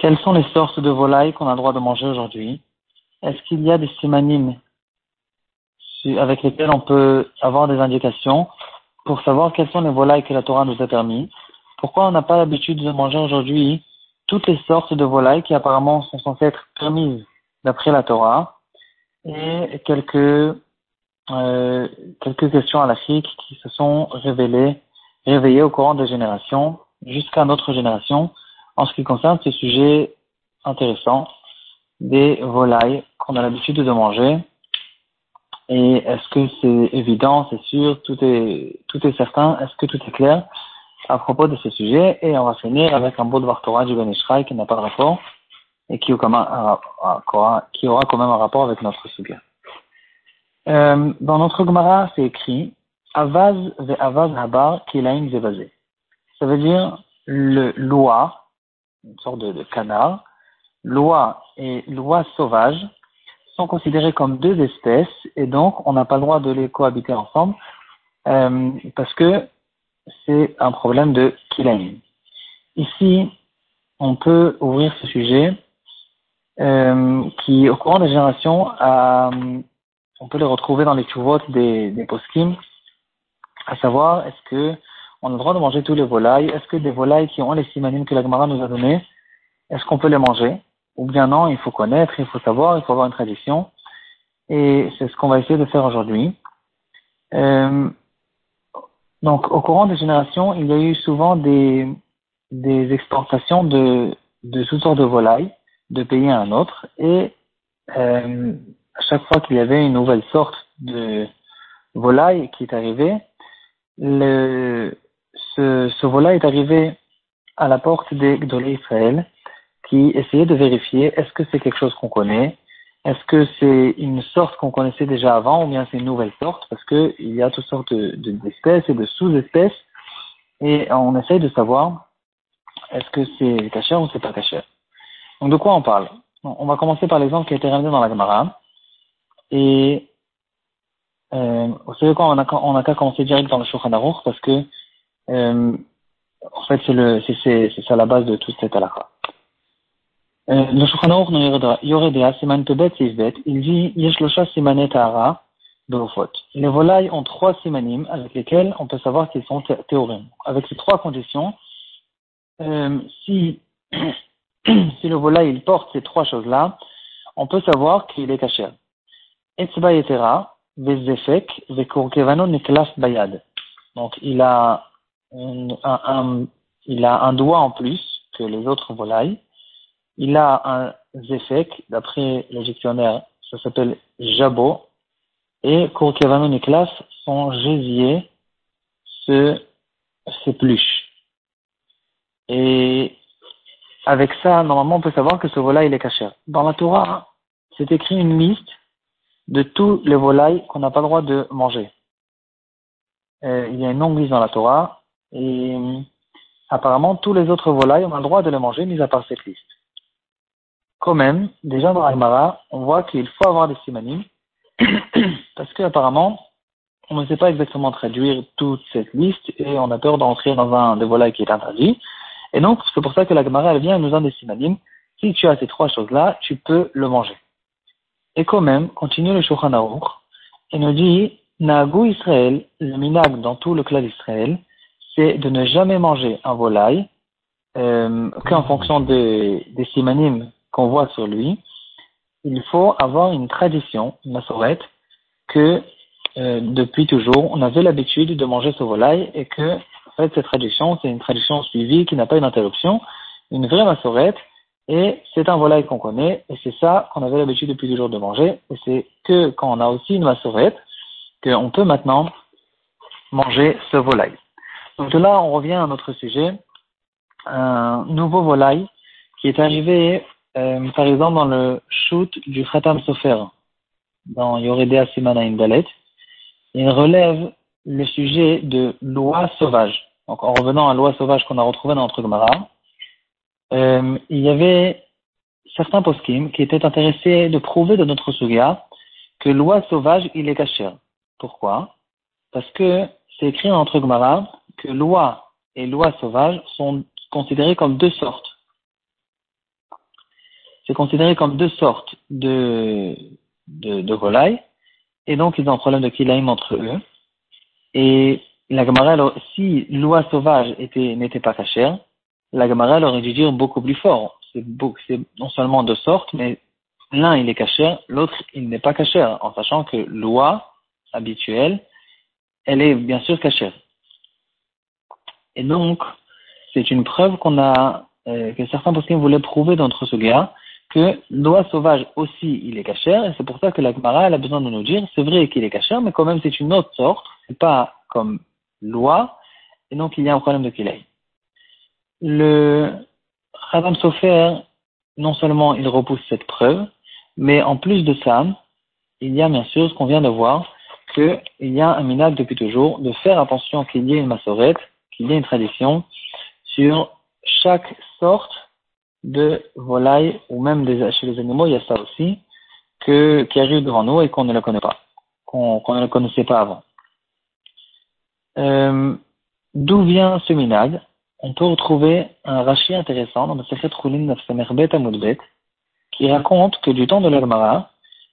Quelles sont les sortes de volailles qu'on a le droit de manger aujourd'hui? Est-ce qu'il y a des simanimes avec lesquels on peut avoir des indications pour savoir quelles sont les volailles que la Torah nous a permis? Pourquoi on n'a pas l'habitude de manger aujourd'hui toutes les sortes de volailles qui apparemment sont censées être permises d'après la Torah? Et quelques euh, quelques questions à l'Afrique qui se sont révélées réveillées au courant des générations jusqu'à notre génération en ce qui concerne ce sujet intéressant des volailles qu'on a l'habitude de manger. Et est-ce que c'est évident, c'est sûr, tout est, tout est certain, est-ce que tout est clair? À propos de ce sujet Et on va finir avec un beau devoir Torah du Ben qui n'a pas de rapport et qui aura quand même un rapport avec notre sujet. Euh, dans notre Gemara, c'est écrit Avaz ve Avaz Habar Kilaim Zevazé. Ça veut dire le loi, une sorte de, canard, loi et loi sauvage sont considérés comme deux espèces et donc on n'a pas le droit de les cohabiter ensemble euh, parce que c'est un problème de kilaim. Ici, on peut ouvrir ce sujet euh, qui, au courant des générations, on peut les retrouver dans les chuvot des, des poskim, à savoir est-ce que on a le droit de manger tous les volailles. Est-ce que des volailles qui ont les simanim que la Gemara nous a donné, est-ce qu'on peut les manger? Ou bien non, il faut connaître, il faut savoir, il faut avoir une tradition. Et c'est ce qu'on va essayer de faire aujourd'hui. Euh, donc, au courant des générations, il y a eu souvent des, des exportations de, de toutes sortes de volailles, de pays à un autre. Et euh, à chaque fois qu'il y avait une nouvelle sorte de volaille qui est arrivée, le, ce, ce vol-là est arrivé à la porte des Gdolé Israël qui essayaient de vérifier est-ce que c'est quelque chose qu'on connaît, est-ce que c'est une sorte qu'on connaissait déjà avant ou bien c'est une nouvelle sorte? Parce qu'il y a toutes sortes d'espèces et de sous-espèces et on essaye de savoir est-ce que c'est caché ou c'est pas caché. Donc de quoi on parle? On va commencer par l'exemple qui a été ramené dans la Gemara. Et euh, vous savez quoi, on a, qu'à commencer direct dans le Shulchan parce que en fait, c'est ça la base de toute cette halakha. Euh, le Shulchan Aruch Yoredea, Siman Tebet, Sivbet, il dit, Yeshlosha Simane Tahara, Beofot. Les volailles ont trois simanim avec lesquels on peut savoir qu'ils sont théorèmes. Avec ces trois conditions, euh, si, si le volaille il porte ces trois choses-là, on peut savoir qu'il est caché. Etzba Yetera, Vezefek, Vekurkevano Neklaf Bayad. Donc il a il a un doigt en plus que les autres volailles. Il a un zéfek, d'après le dictionnaire, ça s'appelle jabot. Et Kourkevano Niklas, son gésier se s'épluche. Et avec ça, normalement, on peut savoir que ce volaille il est caché. Dans la Torah, c'est écrit une liste de tous les volailles qu'on n'a pas le droit de manger. Euh, il y a une longue liste dans la Torah et apparemment, tous les autres volailles, on a le droit de les manger, mis à part cette liste. Quand même, déjà dans Agmara, on voit qu'il faut avoir des simanim, parce qu'apparemment, on ne sait pas exactement traduire toute cette liste et on a peur d'entrer dans un des volailles qui est interdit. Et donc, c'est pour ça que la Gemara, elle vient nous donne des simanim. Si tu as ces trois choses-là, tu peux le manger. Et quand même, continue le Shulchan et nous dit, Nagu Israël, le minag dans tout le clan d'Israël, c'est de ne jamais manger un volaille euh, qu'en fonction des, des qu'on voit sur lui. Il faut avoir une tradition, une massorette, que euh, depuis toujours, on avait l'habitude de manger ce volaille et que en fait, cette tradition, c'est une tradition suivie qui n'a pas une interruption, une vraie massorette, et c'est un volaille qu'on connaît, et c'est ça qu'on avait l'habitude depuis toujours de manger, et c'est que quand on a aussi une massorette, qu'on peut maintenant manger ce volaille. Donc là, on revient à notre sujet, un nouveau volaille qui est arrivé, euh, par exemple, dans le shoot du Khatam Sofer, dans Yoredea Simana Indalet. Il relève le sujet de loi sauvage. Donc en revenant à loi sauvage qu'on a retrouvée dans notre Gemara, euh, il y avait certains poskim qui étaient intéressés de prouver de notre Suga que loi sauvage, il est caché. Pourquoi? Parce que c'est écrit dans notre Gemara que loi et loi sauvage sont considéré comme deux sortes. C'est considéré comme deux sortes de, de, volailles, et donc ils ont un problème de kilaïm entre eux. Et la Gemara, si l'oie sauvage était, n'était pas cachère, la Gemara aurait dû dire beaucoup plus fort. C'est, non seulement deux sortes, mais l'un il est cachère, l'autre il n'est pas cachère, en sachant que l'oie habituelle, elle est bien sûr cachère. Et donc, c'est une preuve qu'on a, euh, que certains postes voulaient prouver d'entre ce gars, que l'oie sauvage aussi il est cachère, et c'est pour ça que la Gemara a besoin de nous dire, c'est vrai qu'il est cachère, mais quand même c'est une autre sorte, c'est pas comme loi, et donc il y a un problème de Kilei. Le Radam Sofer, non seulement il repousse cette preuve, mais en plus de ça, il y a bien sûr ce qu'on vient de voir, qu'il y a un minage depuis toujours de faire attention qu'il y ait une massorette, qu'il y ait une tradition sur chaque sorte de volaille ou même chez les animaux, il y a ça aussi, que, qui arrive devant nous et qu'on ne le connaît pas, qu'on ne le connaissait pas avant. Euh, d'où vient ce minag On peut retrouver un rachis intéressant dans le Sechet Choulin Bet Amoudbet qui raconte que du temps de l'Agmara,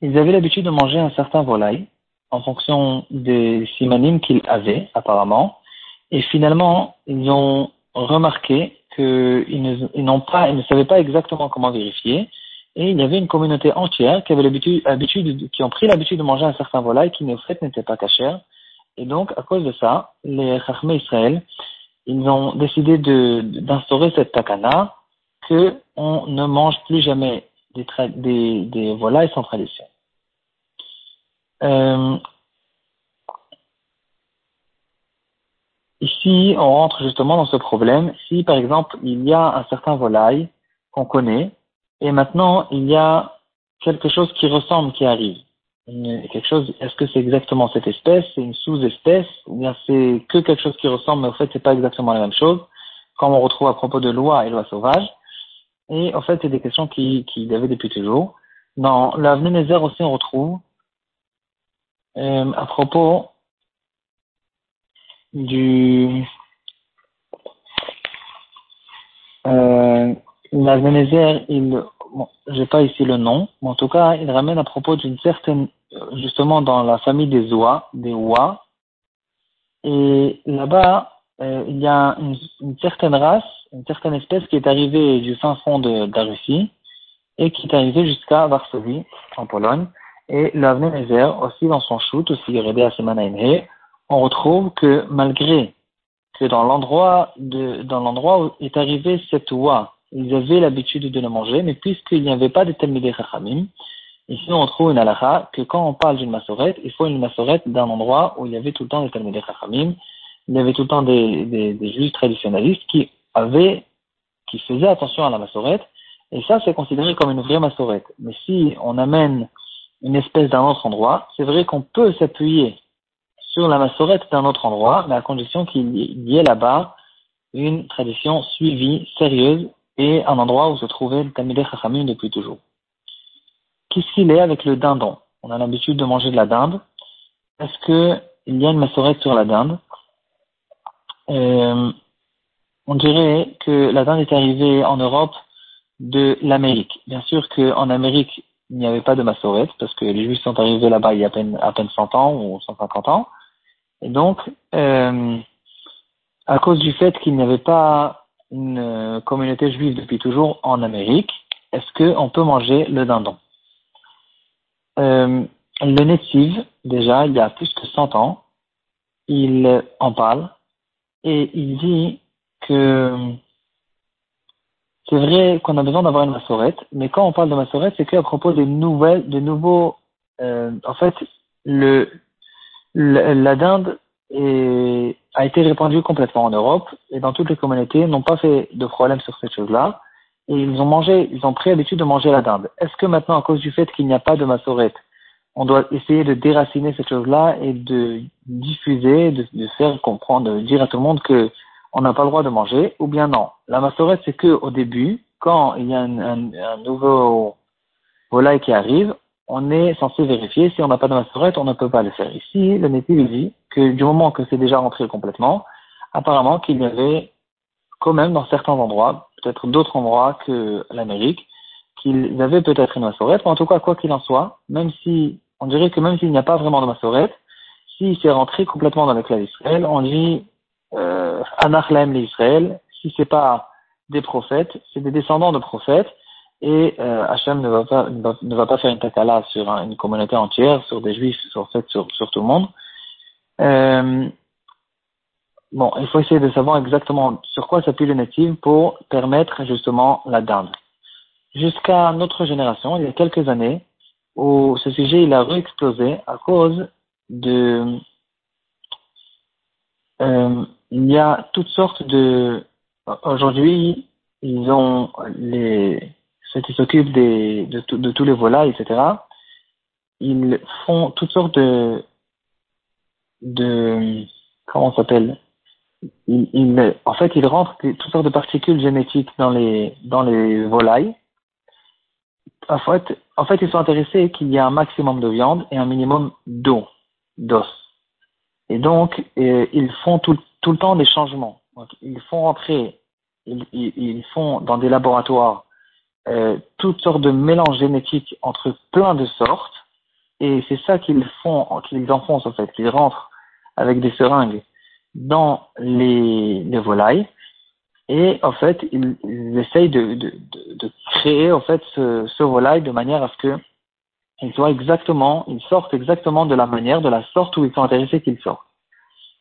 ils avaient l'habitude de manger un certain volaille en fonction des simanim qu'ils avaient apparemment et finalement ils ont remarqué qu'ils n'ont pas, ils ne savaient pas exactement comment vérifier et il y avait une communauté entière qui avait l'habitude, qui ont pris l'habitude de manger un certain volaille qui, en fait, n'était pas cachère et donc, à cause de ça, les Chachmé Israël, ils ont décidé d'instaurer cette takana que on ne mange plus jamais des, des, des volailles sans tradition. Euh, ici, on rentre justement dans ce problème. Si, par exemple, il y a un certain volaille qu'on connaît, et maintenant, il y a quelque chose qui ressemble qui arrive quelque chose, est-ce que c'est exactement cette espèce, c'est une sous-espèce, ou bien c'est que quelque chose qui ressemble, mais au fait c'est pas exactement la même chose, comme on retrouve à propos de loi et loi sauvage. Et en fait, c'est des questions qui, qui y avait depuis toujours. Dans l'avenir aussi, on retrouve euh, à propos du euh, il bon, j'ai pas ici le nom, mais en tout cas, il ramène à propos d'une certaine justement dans la famille des oies, des oies. Et là-bas, euh, il y a une, certaine race, une certaine espèce qui est arrivée du fin fond de, la Russie et qui est arrivée jusqu'à Varsovie, en Pologne. Et l'Avnenezer, aussi dans son shoot, aussi Redé à on retrouve que malgré que dans l'endroit dans l'endroit où est arrivée cette oie, ils avaient l'habitude de le manger, mais puisqu'il n'y avait pas de Talmidei Chachamim, Ici, on trouve une halakha que quand on parle d'une massorette, il faut une massorette d'un endroit où il y avait tout le temps des Talmudei Chachamim, il y avait tout le temps des, des, des juges traditionnalistes qui avaient, qui faisaient attention à la massorette, et ça, c'est considéré comme une vraie massorette. Mais si on amène une espèce d'un autre endroit, c'est vrai qu'on peut s'appuyer sur la massorette d'un autre endroit, mais à condition qu'il y ait là-bas une tradition suivie, sérieuse, et un endroit où se trouvait le Talmudei Chachamim depuis toujours. Qu'est-ce qu'il est avec le dindon? On a l'habitude de manger de la dinde. Est-ce qu'il y a une massorette sur la dinde? Euh, On dirait que la dinde est arrivée en Europe de l'Amérique. Bien sûr qu'en Amérique, il n'y avait pas de massorette parce que les Juifs sont arrivés là-bas il y a à peine, à peine 100 ans ou 150 ans. Et donc, euh, à cause du fait qu'il n'y avait pas une communauté juive depuis toujours en Amérique, est-ce qu'on peut manger le dindon? Euh, le Netiv, déjà, il y a plus que 100 ans, il en parle et il dit que c'est vrai qu'on a besoin d'avoir une massorette, mais quand on parle de massorette, c'est qu'à propos des nouvelles, de nouveaux, euh, en fait, le, la dinde a été répandue complètement en Europe et dans toutes les communautés n'ont pas fait de problème sur cette chose-là et ils ont mangé, ils ont pris l'habitude de manger la dinde. Est-ce que maintenant, à cause du fait qu'il n'y a pas de massorette, on doit essayer de déraciner cette chose-là et de diffuser, de, faire comprendre, de dire à tout le monde que on n'a pas le droit de manger, ou bien non? La massorette, c'est que au début, quand il y a un, nouveau volaille qui arrive, on est censé vérifier. Si on n'a pas de massorette, on ne peut pas le faire. Ici, le métier dit que du moment que c'est déjà rentré complètement, apparemment qu'il y avait quand même dans certains endroits, peut-être d'autres endroits que l'Amérique, qu'ils avaient peut-être une massorette, mais en tout cas, quoi qu'il en soit, même si, on dirait que même s'il n'y a pas vraiment de massorette, s'il s'est rentré complètement dans le clan d'Israël, on dit euh, Anachlem l'Israël, si c'est pas des prophètes, c'est des descendants de prophètes, et euh, Hachem ne va pas ne va, pas faire une takala sur une communauté entière, sur des juifs, sur, sur, sur tout le monde. Euh, bon, il faut essayer de savoir exactement sur quoi s'appuie le native pour permettre justement la dinde. Jusqu'à notre génération, il y a quelques années, où ce sujet il a réexplosé à cause de euh, il y a toutes sortes de aujourd'hui ils ont les ceux qui s'occupent de, tous les volailles etc ils font toutes sortes de comment s'appelle? Ils, en fait ils rentrent toutes sortes de particules génétiques dans les volailles en fait ils sont intéressés qu'il y ait un maximum de viande et un minimum d'eau d'os. Et donc, euh, ils font tout, le temps des changements. ils font entrer, ils, font dans des laboratoires toutes sortes de mélanges génétiques entre plein de sortes. Et c'est ça qu'ils font, qu'ils enfoncent en fait. Ils rentrent avec des seringues dans les, les volailles. Et en fait, ils, essayent de, créer en fait ce, ce volaille de manière à ce que ils soient exactement, ils sortent exactement de la manière, de la sorte où ils sont intéressés qu'ils sortent.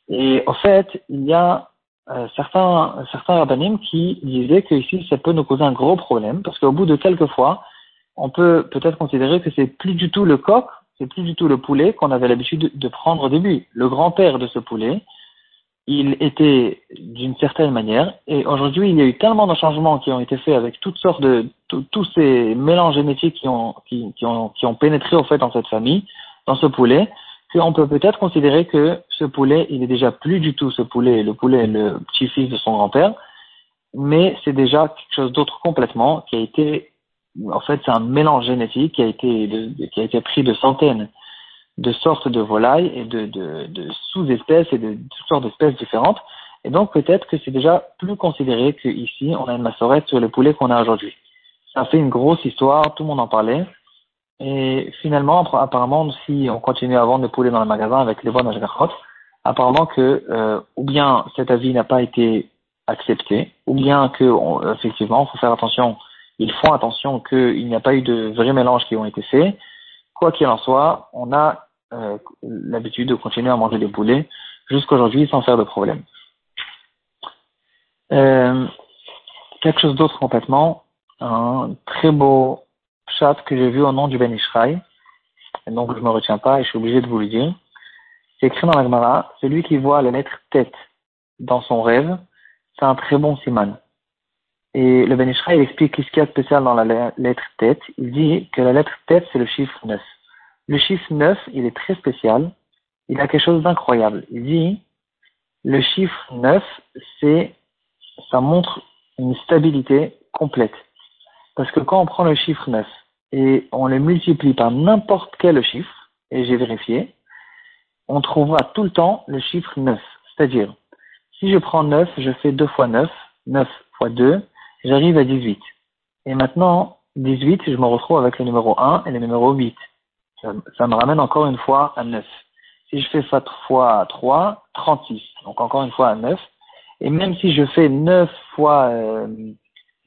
Et en fait, il y a euh, certains, certains rabbinim qui disaient que ici, ça peut nous causer un gros problème, parce qu'au bout de quelques fois, on peut peut-être considérer que c'est plus du tout le coq, c'est plus du tout le poulet qu'on avait l'habitude de prendre au début. Le grand-père de ce poulet, il était d'une certaine manière, et aujourd'hui, il y a eu tellement de changements qui ont été faits avec toutes sortes de, tous ces mélanges génétiques qui ont, qui, ont, qui ont pénétré au fait dans cette famille, dans ce poulet, qu'on peut peut-être considérer que ce poulet, il est déjà plus du tout ce poulet, le poulet, le petit-fils de son grand-père, mais c'est déjà quelque chose d'autre complètement qui a été, en fait, c'est un mélange génétique qui a été, qui a été pris de centaines de sortes de volailles et de sous-espèces et de, toutes sortes d'espèces différentes. Et donc peut-être que c'est déjà plus considéré qu'ici on a une massorette sur le poulet qu'on a aujourd'hui. Ça fait une grosse histoire, tout le monde en parlait. Et finalement, apparemment, si on continue à vendre des poulets dans le magasin avec les bonnes ajgarot, apparemment que euh, ou bien cet avis n'a pas été accepté, ou bien que on, effectivement, faut faire attention, ils font attention qu'il n'y a pas eu de vrais mélanges qui ont été faits. Quoi qu'il en soit, on a euh, l'habitude de continuer à manger des poulets jusqu'aujourd'hui sans faire de problème. Euh, quelque chose d'autre complètement, un très beau chat que j'ai vu au nom du Ben Ishraï, donc je me retiens pas et je suis obligé de vous le dire. C'est écrit dans la Gemara, celui qui voit la lettre tête dans son rêve, c'est un très bon siman. Et le Ben Ishraï explique ce qu'il y a de spécial dans la lettre tête. Il dit que la lettre tête, c'est le chiffre 9. Le chiffre 9, il est très spécial. Il a quelque chose d'incroyable. Il dit, le chiffre 9, c'est, ça montre une stabilité complète. Parce que quand on prend le chiffre 9 et on le multiplie par n'importe quel chiffre, et j'ai vérifié, on trouvera tout le temps le chiffre 9. C'est-à-dire, si je prends 9, je fais 2 fois 9, 9 fois 2, j'arrive à 18. Et maintenant, 18, je me retrouve avec le numéro 1 et le numéro 8 ça, me ramène encore une fois à 9. Si je fais ça fois 3, 36. Donc encore une fois à 9. Et même si je fais 9 fois euh,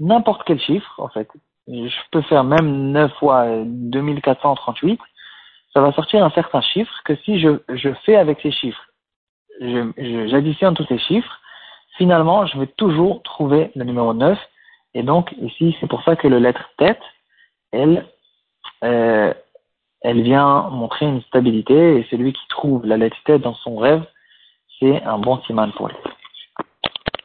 n'importe quel chiffre, en fait, je peux faire même 9 fois 2438, ça va sortir un certain chiffre que si je, je fais avec ces chiffres, j'additionne tous ces chiffres, finalement, je vais toujours trouver le numéro 9. Et donc, ici, c'est pour ça que le lettre tête, elle, euh, elle vient montrer une stabilité et celui qui trouve la lettre dans son rêve, c'est un bon siman pour lui.